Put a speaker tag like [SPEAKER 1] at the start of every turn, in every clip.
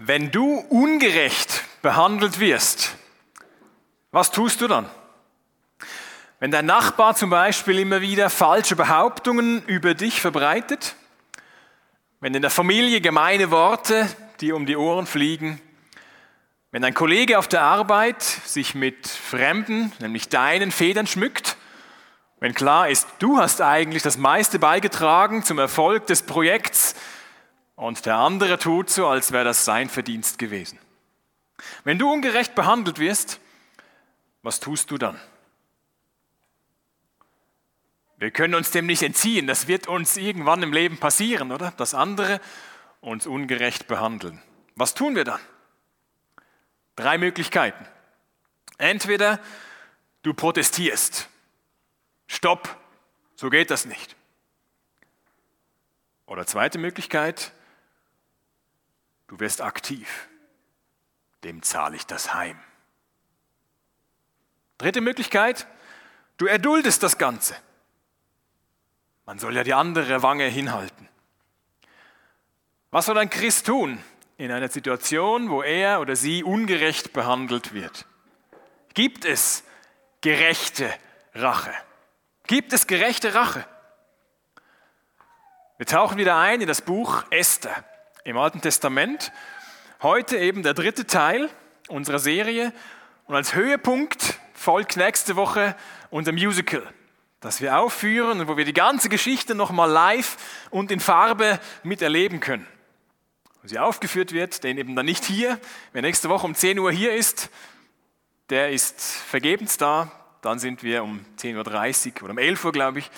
[SPEAKER 1] Wenn du ungerecht behandelt wirst, was tust du dann? Wenn dein Nachbar zum Beispiel immer wieder falsche Behauptungen über dich verbreitet, wenn in der Familie gemeine Worte dir um die Ohren fliegen, wenn ein Kollege auf der Arbeit sich mit Fremden, nämlich deinen Federn schmückt, wenn klar ist, du hast eigentlich das meiste beigetragen zum Erfolg des Projekts, und der andere tut so, als wäre das sein Verdienst gewesen. Wenn du ungerecht behandelt wirst, was tust du dann? Wir können uns dem nicht entziehen. Das wird uns irgendwann im Leben passieren, oder? Dass andere uns ungerecht behandeln. Was tun wir dann? Drei Möglichkeiten. Entweder du protestierst. Stopp, so geht das nicht. Oder zweite Möglichkeit, Du wirst aktiv. Dem zahle ich das heim. Dritte Möglichkeit, du erduldest das Ganze. Man soll ja die andere Wange hinhalten. Was soll ein Christ tun in einer Situation, wo er oder sie ungerecht behandelt wird? Gibt es gerechte Rache? Gibt es gerechte Rache? Wir tauchen wieder ein in das Buch Esther im Alten Testament. Heute eben der dritte Teil unserer Serie und als Höhepunkt folgt nächste Woche unser Musical, das wir aufführen und wo wir die ganze Geschichte nochmal live und in Farbe miterleben können. Und sie aufgeführt wird, den eben dann nicht hier, wer nächste Woche um 10 Uhr hier ist, der ist vergebens da, dann sind wir um 10.30 Uhr oder um 11 Uhr, glaube ich,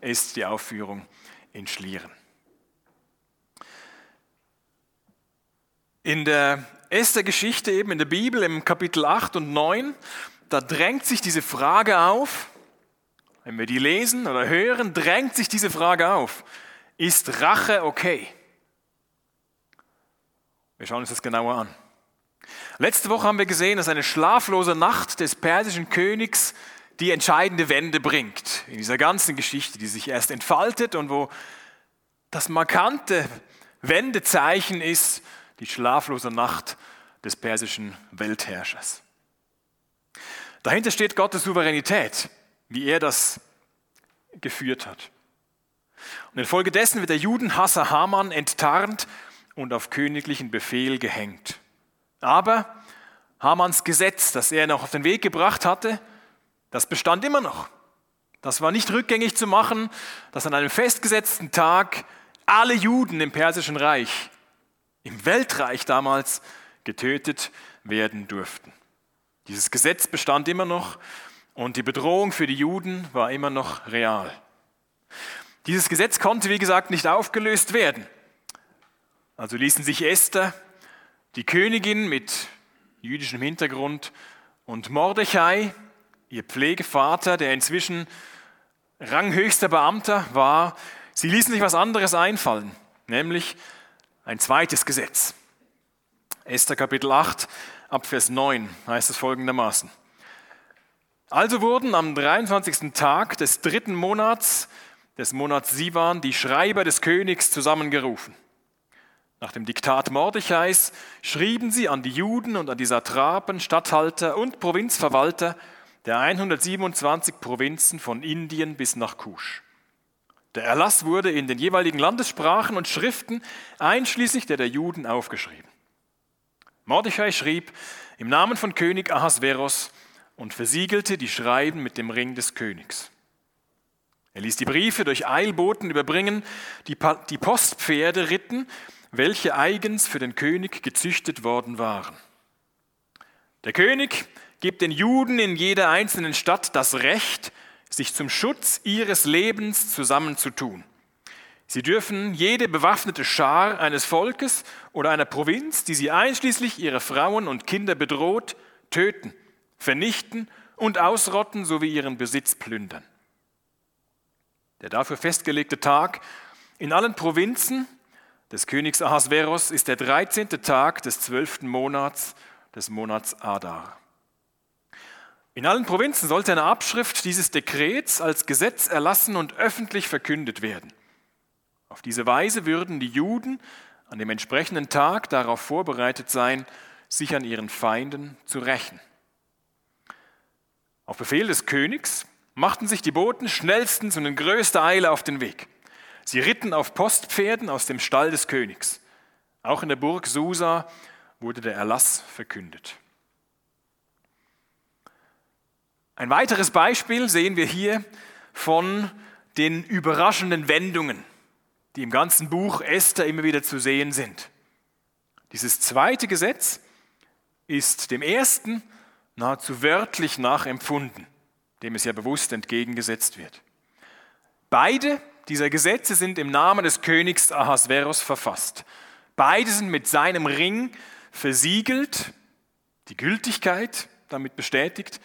[SPEAKER 1] ist die Aufführung in Schlieren. In der Esther-Geschichte eben in der Bibel im Kapitel 8 und 9, da drängt sich diese Frage auf, wenn wir die lesen oder hören, drängt sich diese Frage auf. Ist Rache okay? Wir schauen uns das genauer an. Letzte Woche haben wir gesehen, dass eine schlaflose Nacht des persischen Königs die entscheidende Wende bringt in dieser ganzen Geschichte, die sich erst entfaltet und wo das markante Wendezeichen ist, die schlaflose Nacht des persischen Weltherrschers. Dahinter steht Gottes Souveränität, wie er das geführt hat. Und infolgedessen wird der Judenhasser Haman enttarnt und auf königlichen Befehl gehängt. Aber Hamans Gesetz, das er noch auf den Weg gebracht hatte, das bestand immer noch. Das war nicht rückgängig zu machen, dass an einem festgesetzten Tag alle Juden im persischen Reich im Weltreich damals getötet werden durften. Dieses Gesetz bestand immer noch und die Bedrohung für die Juden war immer noch real. Dieses Gesetz konnte, wie gesagt, nicht aufgelöst werden. Also ließen sich Esther, die Königin mit jüdischem Hintergrund, und Mordechai, ihr Pflegevater, der inzwischen ranghöchster Beamter war, sie ließen sich was anderes einfallen, nämlich ein zweites Gesetz. Esther Kapitel 8 ab Vers 9 heißt es folgendermaßen. Also wurden am 23. Tag des dritten Monats, des Monats Sivan, die Schreiber des Königs zusammengerufen. Nach dem Diktat Mordechais schrieben sie an die Juden und an die Satrapen, Statthalter und Provinzverwalter der 127 Provinzen von Indien bis nach Kusch. Der Erlass wurde in den jeweiligen Landessprachen und Schriften einschließlich der der Juden aufgeschrieben. Mordechai schrieb im Namen von König Ahasveros und versiegelte die Schreiben mit dem Ring des Königs. Er ließ die Briefe durch Eilboten überbringen, die, die Postpferde ritten, welche eigens für den König gezüchtet worden waren. Der König gibt den Juden in jeder einzelnen Stadt das Recht, sich zum Schutz ihres Lebens zusammenzutun. Sie dürfen jede bewaffnete Schar eines Volkes oder einer Provinz, die sie einschließlich ihrer Frauen und Kinder bedroht, töten, vernichten und ausrotten sowie ihren Besitz plündern. Der dafür festgelegte Tag in allen Provinzen des Königs Ahasveros ist der 13. Tag des 12. Monats des Monats Adar. In allen Provinzen sollte eine Abschrift dieses Dekrets als Gesetz erlassen und öffentlich verkündet werden. Auf diese Weise würden die Juden an dem entsprechenden Tag darauf vorbereitet sein, sich an ihren Feinden zu rächen. Auf Befehl des Königs machten sich die Boten schnellstens und in größter Eile auf den Weg. Sie ritten auf Postpferden aus dem Stall des Königs. Auch in der Burg Susa wurde der Erlass verkündet. Ein weiteres Beispiel sehen wir hier von den überraschenden Wendungen, die im ganzen Buch Esther immer wieder zu sehen sind. Dieses zweite Gesetz ist dem ersten nahezu wörtlich nachempfunden, dem es ja bewusst entgegengesetzt wird. Beide dieser Gesetze sind im Namen des Königs Ahasveros verfasst. Beide sind mit seinem Ring versiegelt, die Gültigkeit damit bestätigt.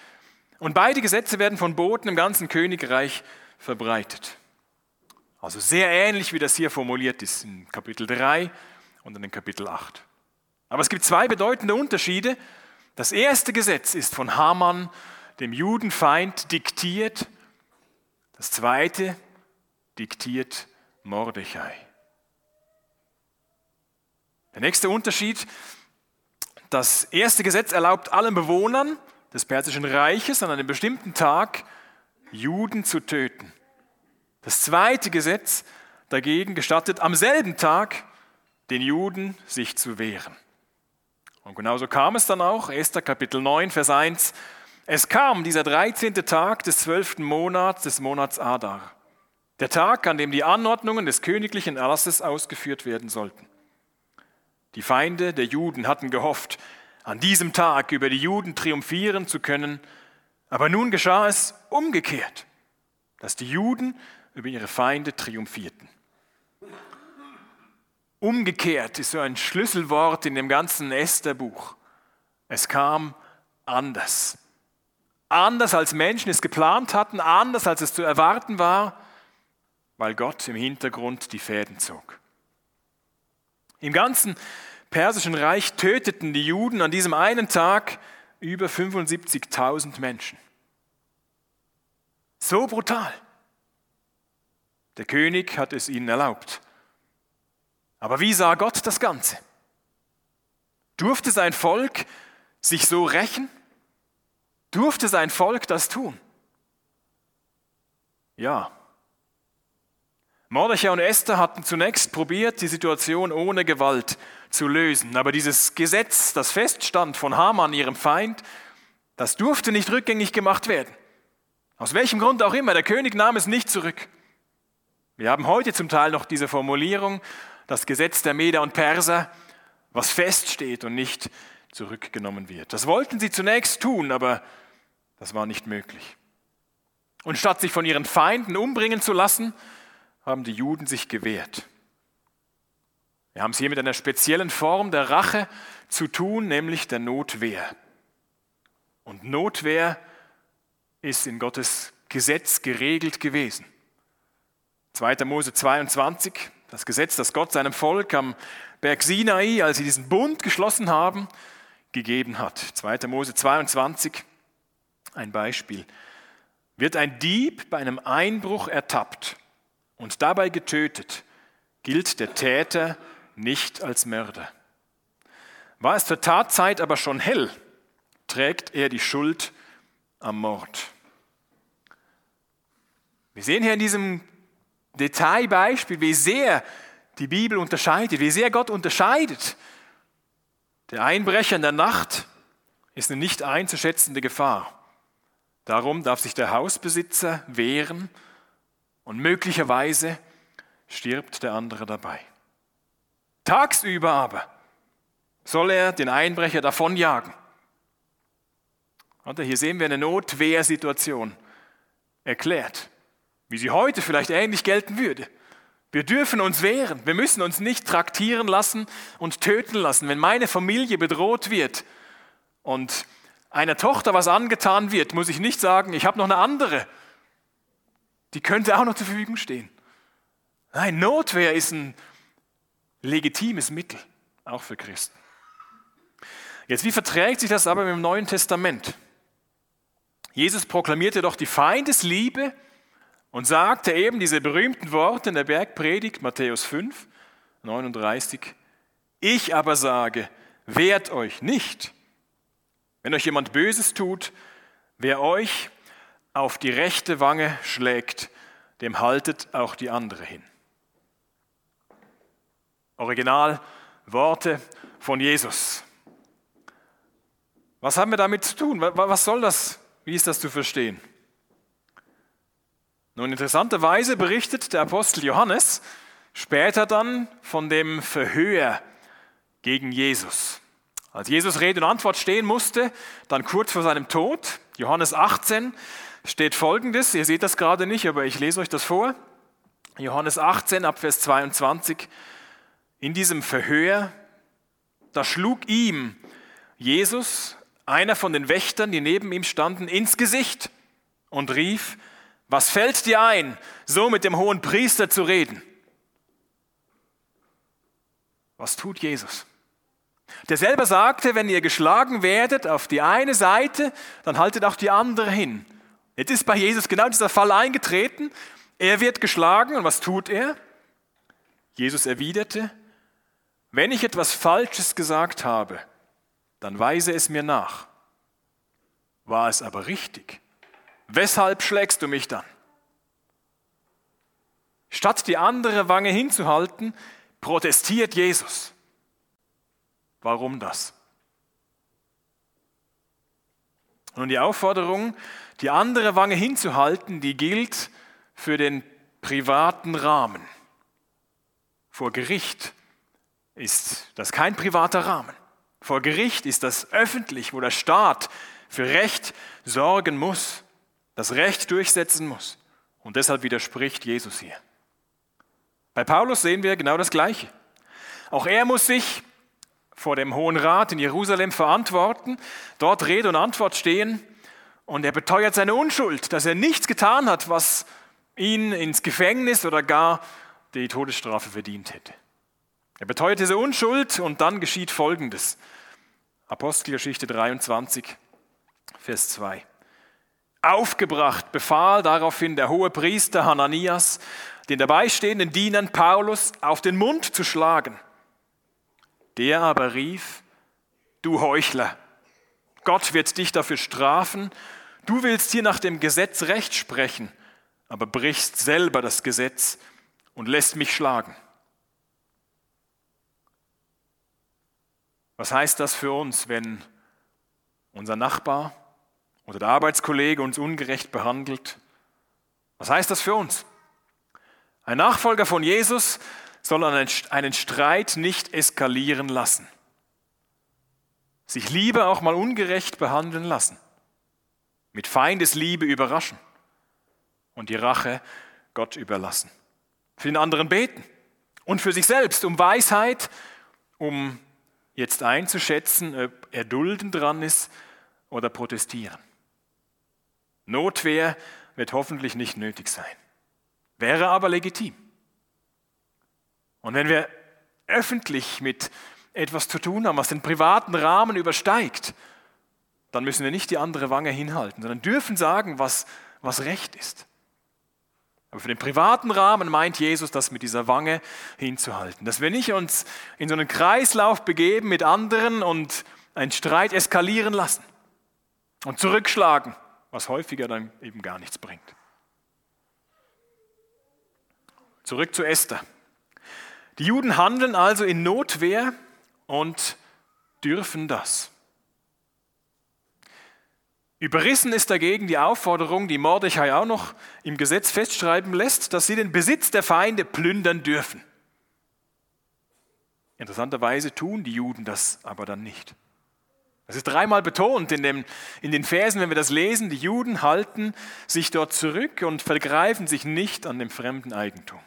[SPEAKER 1] Und beide Gesetze werden von Boten im ganzen Königreich verbreitet. Also sehr ähnlich, wie das hier formuliert ist in Kapitel 3 und in Kapitel 8. Aber es gibt zwei bedeutende Unterschiede. Das erste Gesetz ist von Haman, dem Judenfeind, diktiert. Das zweite diktiert Mordechai. Der nächste Unterschied, das erste Gesetz erlaubt allen Bewohnern des Persischen Reiches an einem bestimmten Tag Juden zu töten. Das zweite Gesetz dagegen gestattet am selben Tag den Juden sich zu wehren. Und genauso kam es dann auch, 1. Kapitel 9, Vers 1. Es kam dieser 13. Tag des 12. Monats des Monats Adar, der Tag, an dem die Anordnungen des königlichen Erlasses ausgeführt werden sollten. Die Feinde der Juden hatten gehofft, an diesem Tag über die Juden triumphieren zu können, aber nun geschah es umgekehrt, dass die Juden über ihre Feinde triumphierten. Umgekehrt ist so ein Schlüsselwort in dem ganzen Esther-Buch. Es kam anders. Anders als Menschen es geplant hatten, anders als es zu erwarten war, weil Gott im Hintergrund die Fäden zog. Im ganzen persischen Reich töteten die Juden an diesem einen Tag über 75.000 Menschen. So brutal. Der König hat es ihnen erlaubt. Aber wie sah Gott das Ganze? Durfte sein Volk sich so rächen? Durfte sein Volk das tun? Ja. Mordechai und Esther hatten zunächst probiert, die Situation ohne Gewalt zu lösen. Aber dieses Gesetz, das feststand von Haman, ihrem Feind, das durfte nicht rückgängig gemacht werden. Aus welchem Grund auch immer, der König nahm es nicht zurück. Wir haben heute zum Teil noch diese Formulierung, das Gesetz der Meder und Perser, was feststeht und nicht zurückgenommen wird. Das wollten sie zunächst tun, aber das war nicht möglich. Und statt sich von ihren Feinden umbringen zu lassen, haben die Juden sich gewehrt. Wir haben es hier mit einer speziellen Form der Rache zu tun, nämlich der Notwehr. Und Notwehr ist in Gottes Gesetz geregelt gewesen. 2. Mose 22, das Gesetz, das Gott seinem Volk am Berg Sinai, als sie diesen Bund geschlossen haben, gegeben hat. 2. Mose 22, ein Beispiel. Wird ein Dieb bei einem Einbruch ertappt und dabei getötet, gilt der Täter nicht als Mörder. War es zur Tatzeit aber schon hell, trägt er die Schuld am Mord. Wir sehen hier in diesem Detailbeispiel, wie sehr die Bibel unterscheidet, wie sehr Gott unterscheidet. Der Einbrecher in der Nacht ist eine nicht einzuschätzende Gefahr. Darum darf sich der Hausbesitzer wehren und möglicherweise stirbt der andere dabei. Tagsüber aber soll er den Einbrecher davonjagen. Hier sehen wir eine Notwehrsituation erklärt wie sie heute vielleicht ähnlich gelten würde. Wir dürfen uns wehren. Wir müssen uns nicht traktieren lassen und töten lassen. Wenn meine Familie bedroht wird und einer Tochter was angetan wird, muss ich nicht sagen, ich habe noch eine andere. Die könnte auch noch zur Verfügung stehen. Nein, Notwehr ist ein legitimes Mittel, auch für Christen. Jetzt, wie verträgt sich das aber mit dem Neuen Testament? Jesus proklamierte doch die Feindesliebe und sagte eben diese berühmten Worte in der Bergpredigt, Matthäus 5, 39, Ich aber sage, wehrt euch nicht. Wenn euch jemand Böses tut, wer euch auf die rechte Wange schlägt, dem haltet auch die andere hin. Original Worte von Jesus. Was haben wir damit zu tun? Was soll das? Wie ist das zu verstehen? Nun, interessanterweise berichtet der Apostel Johannes später dann von dem Verhöher gegen Jesus. Als Jesus Rede und Antwort stehen musste, dann kurz vor seinem Tod, Johannes 18, steht folgendes, ihr seht das gerade nicht, aber ich lese euch das vor. Johannes 18 ab Vers 22. In diesem Verhör, da schlug ihm Jesus, einer von den Wächtern, die neben ihm standen, ins Gesicht und rief, was fällt dir ein, so mit dem hohen Priester zu reden? Was tut Jesus? Der selber sagte, wenn ihr geschlagen werdet auf die eine Seite, dann haltet auch die andere hin. Jetzt ist bei Jesus genau dieser Fall eingetreten. Er wird geschlagen und was tut er? Jesus erwiderte, wenn ich etwas Falsches gesagt habe, dann weise es mir nach. War es aber richtig? Weshalb schlägst du mich dann? Statt die andere Wange hinzuhalten, protestiert Jesus. Warum das? Nun, die Aufforderung, die andere Wange hinzuhalten, die gilt für den privaten Rahmen. Vor Gericht ist das kein privater Rahmen. Vor Gericht ist das öffentlich, wo der Staat für Recht sorgen muss, das Recht durchsetzen muss. Und deshalb widerspricht Jesus hier. Bei Paulus sehen wir genau das Gleiche. Auch er muss sich vor dem Hohen Rat in Jerusalem verantworten, dort Rede und Antwort stehen und er beteuert seine Unschuld, dass er nichts getan hat, was ihn ins Gefängnis oder gar die Todesstrafe verdient hätte. Er beteuert diese Unschuld und dann geschieht Folgendes. Apostelgeschichte 23, Vers 2. Aufgebracht befahl daraufhin der hohe Priester Hananias, den dabeistehenden Dienern Paulus auf den Mund zu schlagen. Der aber rief, du Heuchler, Gott wird dich dafür strafen, du willst hier nach dem Gesetz Recht sprechen, aber brichst selber das Gesetz und lässt mich schlagen. Was heißt das für uns, wenn unser Nachbar oder der Arbeitskollege uns ungerecht behandelt? Was heißt das für uns? Ein Nachfolger von Jesus soll einen Streit nicht eskalieren lassen. Sich lieber auch mal ungerecht behandeln lassen. Mit Feindesliebe überraschen und die Rache Gott überlassen. Für den anderen beten und für sich selbst um Weisheit, um jetzt einzuschätzen, ob er dulden dran ist oder protestieren. Notwehr wird hoffentlich nicht nötig sein, wäre aber legitim. Und wenn wir öffentlich mit etwas zu tun haben, was den privaten Rahmen übersteigt, dann müssen wir nicht die andere Wange hinhalten, sondern dürfen sagen, was, was recht ist. Aber für den privaten Rahmen meint Jesus, das mit dieser Wange hinzuhalten. Dass wir nicht uns in so einen Kreislauf begeben mit anderen und einen Streit eskalieren lassen und zurückschlagen, was häufiger dann eben gar nichts bringt. Zurück zu Esther. Die Juden handeln also in Notwehr und dürfen das. Überrissen ist dagegen die Aufforderung, die Mordechai auch noch im Gesetz festschreiben lässt, dass sie den Besitz der Feinde plündern dürfen. Interessanterweise tun die Juden das aber dann nicht. Das ist dreimal betont in, dem, in den Versen, wenn wir das lesen. Die Juden halten sich dort zurück und vergreifen sich nicht an dem fremden Eigentum.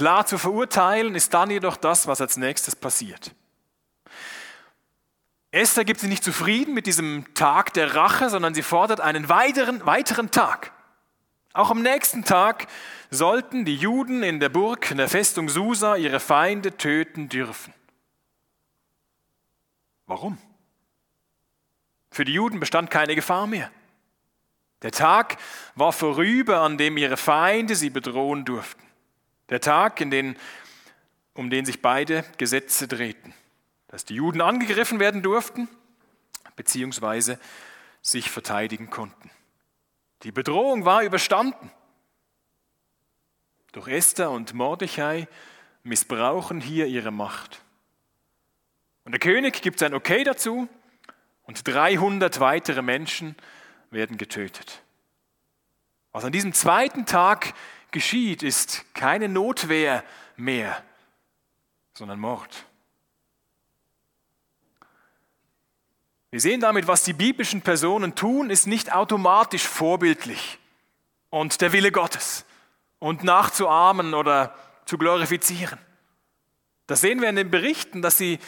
[SPEAKER 1] Klar zu verurteilen ist dann jedoch das, was als nächstes passiert. Esther gibt sich nicht zufrieden mit diesem Tag der Rache, sondern sie fordert einen weiteren, weiteren Tag. Auch am nächsten Tag sollten die Juden in der Burg, in der Festung Susa, ihre Feinde töten dürfen. Warum? Für die Juden bestand keine Gefahr mehr. Der Tag war vorüber, an dem ihre Feinde sie bedrohen durften. Der Tag, in dem um den sich beide Gesetze drehten. Dass die Juden angegriffen werden durften, beziehungsweise sich verteidigen konnten. Die Bedrohung war überstanden. Doch Esther und Mordechai missbrauchen hier ihre Macht. Und der König gibt sein Okay dazu und 300 weitere Menschen werden getötet. Was an diesem zweiten Tag geschieht, ist keine Notwehr mehr, sondern Mord. Wir sehen damit, was die biblischen Personen tun, ist nicht automatisch vorbildlich und der Wille Gottes und nachzuahmen oder zu glorifizieren. Das sehen wir in den Berichten, dass sie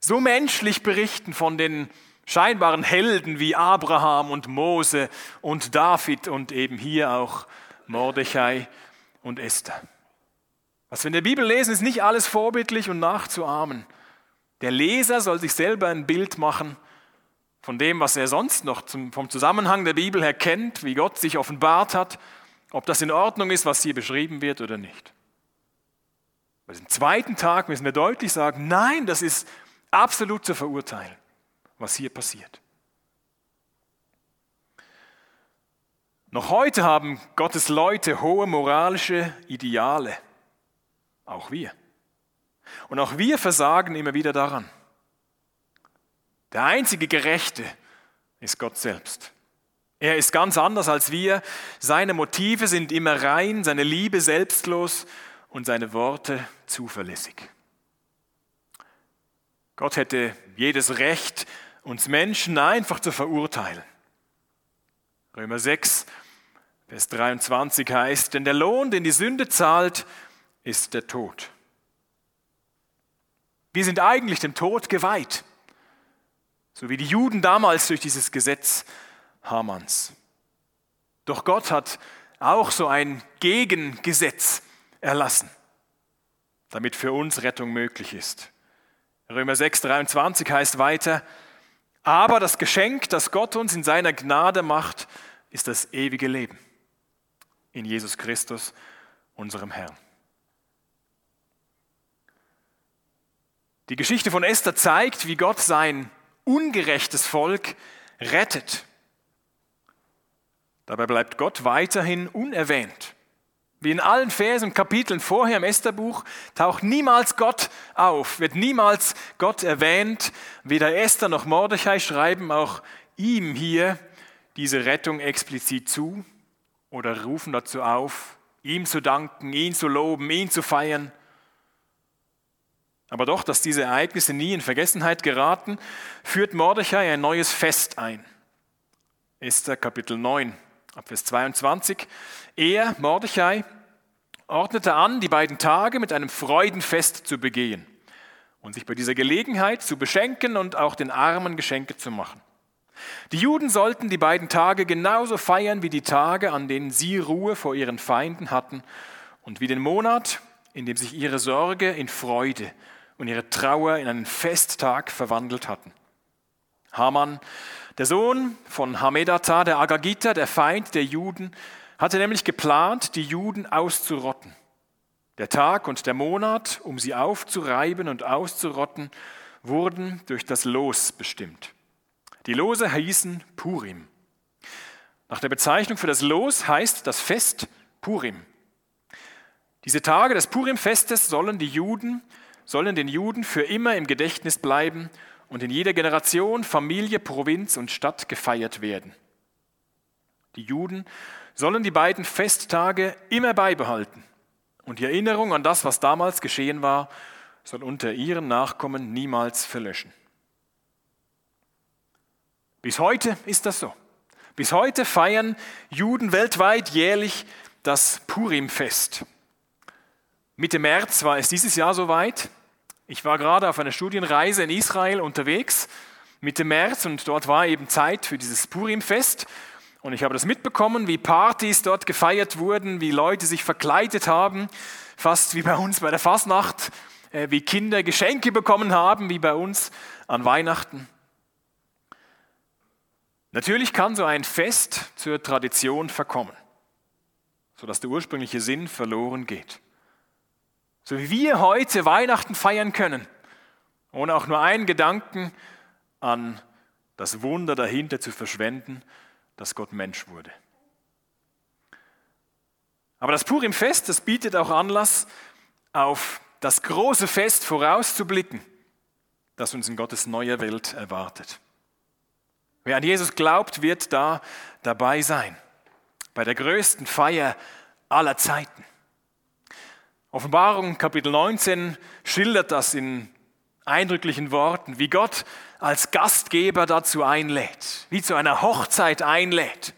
[SPEAKER 1] so menschlich berichten von den scheinbaren Helden wie Abraham und Mose und David und eben hier auch Mordechai und Esther. Was wir in der Bibel lesen, ist nicht alles vorbildlich und nachzuahmen. Der Leser soll sich selber ein Bild machen von dem, was er sonst noch zum, vom Zusammenhang der Bibel her kennt, wie Gott sich offenbart hat, ob das in Ordnung ist, was hier beschrieben wird oder nicht. Bei dem zweiten Tag müssen wir deutlich sagen, nein, das ist absolut zu verurteilen, was hier passiert. Noch heute haben Gottes Leute hohe moralische Ideale. Auch wir. Und auch wir versagen immer wieder daran. Der einzige Gerechte ist Gott selbst. Er ist ganz anders als wir. Seine Motive sind immer rein, seine Liebe selbstlos und seine Worte zuverlässig. Gott hätte jedes Recht, uns Menschen einfach zu verurteilen. Römer 6, Vers 23 heißt, denn der Lohn, den die Sünde zahlt, ist der Tod. Wir sind eigentlich dem Tod geweiht. So wie die Juden damals durch dieses Gesetz Hamanns. Doch Gott hat auch so ein Gegengesetz erlassen, damit für uns Rettung möglich ist. Römer 6, 23 heißt weiter, aber das Geschenk, das Gott uns in seiner Gnade macht, ist das ewige Leben in Jesus Christus, unserem Herrn. Die Geschichte von Esther zeigt, wie Gott sein ungerechtes Volk rettet. Dabei bleibt Gott weiterhin unerwähnt. Wie in allen Versen und Kapiteln vorher im Estherbuch taucht niemals Gott auf, wird niemals Gott erwähnt. Weder Esther noch Mordechai schreiben auch ihm hier diese Rettung explizit zu oder rufen dazu auf, ihm zu danken, ihn zu loben, ihn zu feiern. Aber doch, dass diese Ereignisse nie in Vergessenheit geraten, führt Mordechai ein neues Fest ein. Esther Kapitel 9, Abvers 22. Er, Mordechai, ordnete an, die beiden Tage mit einem Freudenfest zu begehen und sich bei dieser Gelegenheit zu beschenken und auch den Armen Geschenke zu machen. Die Juden sollten die beiden Tage genauso feiern wie die Tage, an denen sie Ruhe vor ihren Feinden hatten und wie den Monat, in dem sich ihre Sorge in Freude und ihre Trauer in einen Festtag verwandelt hatten. Haman, der Sohn von Hamedata, der Agagita, der Feind der Juden, hatte nämlich geplant, die Juden auszurotten. Der Tag und der Monat, um sie aufzureiben und auszurotten, wurden durch das Los bestimmt. Die Lose hießen Purim. Nach der Bezeichnung für das Los heißt das Fest Purim. Diese Tage des Purim-Festes sollen die Juden sollen den Juden für immer im Gedächtnis bleiben und in jeder Generation, Familie, Provinz und Stadt gefeiert werden. Die Juden sollen die beiden Festtage immer beibehalten und die Erinnerung an das, was damals geschehen war, soll unter ihren Nachkommen niemals verlöschen. Bis heute ist das so. Bis heute feiern Juden weltweit jährlich das Purim-Fest. Mitte März war es dieses Jahr soweit. Ich war gerade auf einer Studienreise in Israel unterwegs, Mitte März, und dort war eben Zeit für dieses Purim-Fest. Und ich habe das mitbekommen, wie Partys dort gefeiert wurden, wie Leute sich verkleidet haben, fast wie bei uns bei der Fasnacht, äh, wie Kinder Geschenke bekommen haben, wie bei uns an Weihnachten. Natürlich kann so ein Fest zur Tradition verkommen, sodass der ursprüngliche Sinn verloren geht. So wie wir heute Weihnachten feiern können, ohne auch nur einen Gedanken an das Wunder dahinter zu verschwenden, dass Gott Mensch wurde. Aber das Purim-Fest, das bietet auch Anlass, auf das große Fest vorauszublicken, das uns in Gottes neuer Welt erwartet. Wer an Jesus glaubt, wird da dabei sein, bei der größten Feier aller Zeiten. Offenbarung Kapitel 19 schildert das in eindrücklichen Worten, wie Gott als Gastgeber dazu einlädt, wie zu einer Hochzeit einlädt.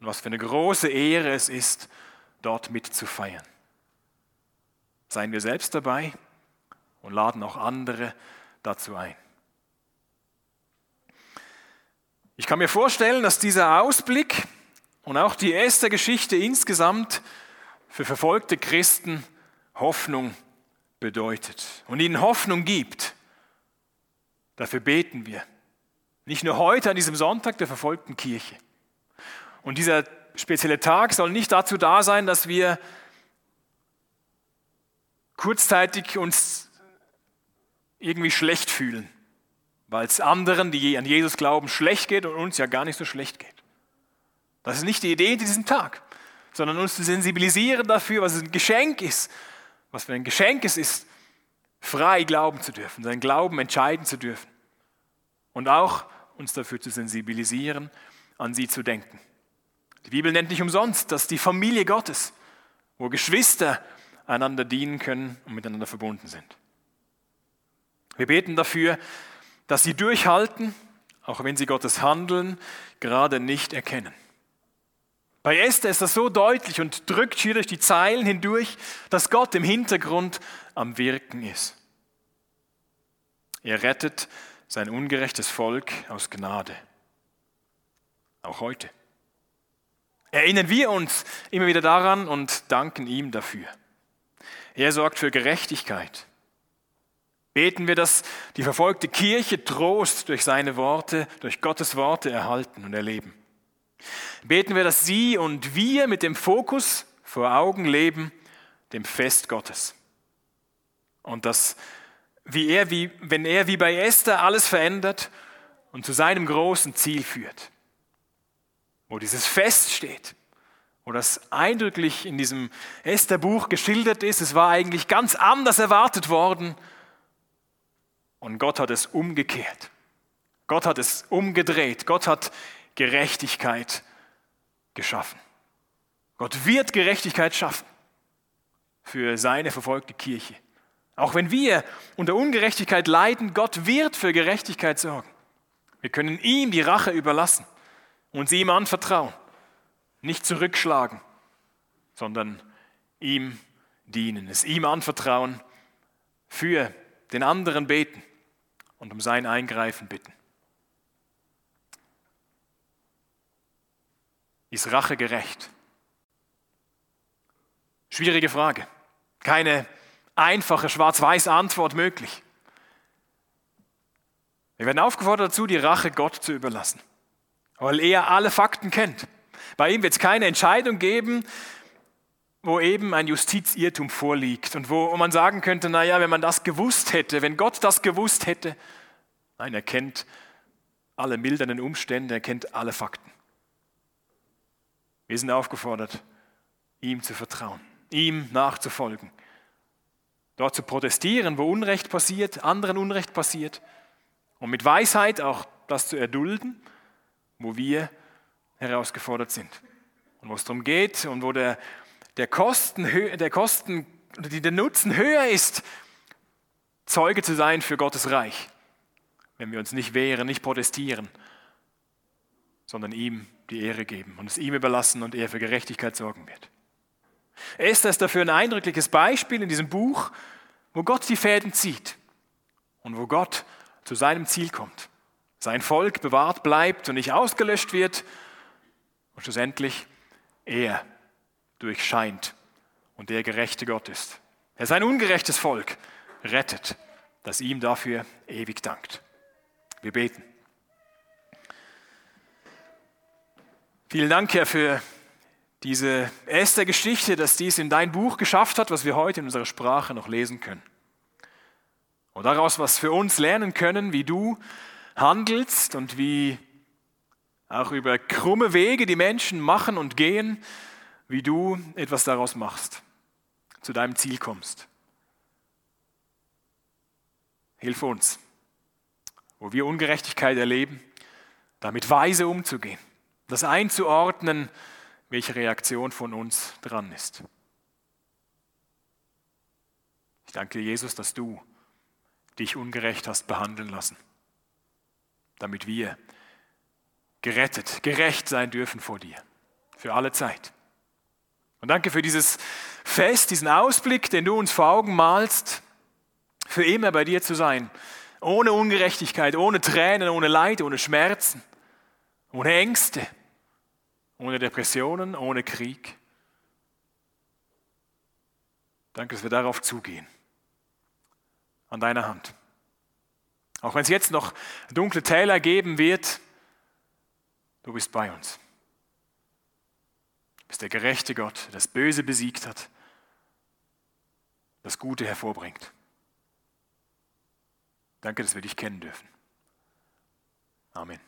[SPEAKER 1] Und was für eine große Ehre es ist, dort mitzufeiern. Seien wir selbst dabei und laden auch andere dazu ein. Ich kann mir vorstellen, dass dieser Ausblick und auch die erste Geschichte insgesamt für verfolgte Christen Hoffnung bedeutet und ihnen Hoffnung gibt. Dafür beten wir. Nicht nur heute an diesem Sonntag der verfolgten Kirche. Und dieser spezielle Tag soll nicht dazu da sein, dass wir kurzzeitig uns irgendwie schlecht fühlen, weil es anderen, die an Jesus glauben, schlecht geht und uns ja gar nicht so schlecht geht. Das ist nicht die Idee in diesem Tag, sondern uns zu sensibilisieren dafür, was ein Geschenk ist, was für ein Geschenk es ist, frei glauben zu dürfen, seinen Glauben entscheiden zu dürfen und auch uns dafür zu sensibilisieren, an sie zu denken. Die Bibel nennt nicht umsonst das die Familie Gottes, wo Geschwister einander dienen können und miteinander verbunden sind. Wir beten dafür, dass sie durchhalten, auch wenn sie Gottes Handeln gerade nicht erkennen. Bei Esther ist das so deutlich und drückt hier durch die Zeilen hindurch, dass Gott im Hintergrund am Wirken ist. Er rettet sein ungerechtes Volk aus Gnade. Auch heute. Erinnern wir uns immer wieder daran und danken ihm dafür. Er sorgt für Gerechtigkeit. Beten wir, dass die verfolgte Kirche Trost durch seine Worte, durch Gottes Worte erhalten und erleben. Beten wir, dass sie und wir mit dem Fokus vor Augen leben, dem Fest Gottes. Und dass, wie er, wie, wenn er wie bei Esther alles verändert und zu seinem großen Ziel führt, wo dieses Fest steht, wo das eindrücklich in diesem Esther-Buch geschildert ist. Es war eigentlich ganz anders erwartet worden und Gott hat es umgekehrt. Gott hat es umgedreht. Gott hat Gerechtigkeit geschaffen. Gott wird Gerechtigkeit schaffen für seine verfolgte Kirche. Auch wenn wir unter Ungerechtigkeit leiden, Gott wird für Gerechtigkeit sorgen. Wir können ihm die Rache überlassen und sie ihm anvertrauen. Nicht zurückschlagen, sondern ihm dienen, es ihm anvertrauen, für den anderen beten und um sein Eingreifen bitten. Ist Rache gerecht? Schwierige Frage. Keine einfache schwarz-weiß Antwort möglich. Wir werden aufgefordert dazu, die Rache Gott zu überlassen weil er alle Fakten kennt. Bei ihm wird es keine Entscheidung geben, wo eben ein Justizirrtum vorliegt und wo man sagen könnte, naja, wenn man das gewusst hätte, wenn Gott das gewusst hätte. Nein, er kennt alle mildernden Umstände, er kennt alle Fakten. Wir sind aufgefordert, ihm zu vertrauen, ihm nachzufolgen, dort zu protestieren, wo Unrecht passiert, anderen Unrecht passiert und mit Weisheit auch das zu erdulden wo wir herausgefordert sind. Und wo es darum geht und wo der, der Kosten, der Kosten der Nutzen höher ist, Zeuge zu sein für Gottes Reich, wenn wir uns nicht wehren, nicht protestieren, sondern ihm die Ehre geben und es ihm überlassen und er für Gerechtigkeit sorgen wird. Esther ist dafür ein eindrückliches Beispiel in diesem Buch, wo Gott die Fäden zieht und wo Gott zu seinem Ziel kommt sein Volk bewahrt bleibt und nicht ausgelöscht wird und schlussendlich er durchscheint und der gerechte Gott ist. Er sein ungerechtes Volk rettet, das ihm dafür ewig dankt. Wir beten. Vielen Dank, Herr, für diese Esther-Geschichte, dass dies in dein Buch geschafft hat, was wir heute in unserer Sprache noch lesen können. Und daraus was für uns lernen können, wie du handelst und wie auch über krumme Wege die Menschen machen und gehen, wie du etwas daraus machst, zu deinem Ziel kommst. Hilf uns, wo wir Ungerechtigkeit erleben, damit weise umzugehen, das einzuordnen, welche Reaktion von uns dran ist. Ich danke dir, Jesus, dass du dich ungerecht hast behandeln lassen, damit wir gerettet, gerecht sein dürfen vor dir, für alle Zeit. Und danke für dieses Fest, diesen Ausblick, den du uns vor Augen malst, für immer bei dir zu sein, ohne Ungerechtigkeit, ohne Tränen, ohne Leid, ohne Schmerzen, ohne Ängste, ohne Depressionen, ohne Krieg. Danke, dass wir darauf zugehen, an deiner Hand. Auch wenn es jetzt noch dunkle Täler geben wird, du bist bei uns. Du bist der gerechte Gott, der das Böse besiegt hat, das Gute hervorbringt. Danke, dass wir dich kennen dürfen. Amen.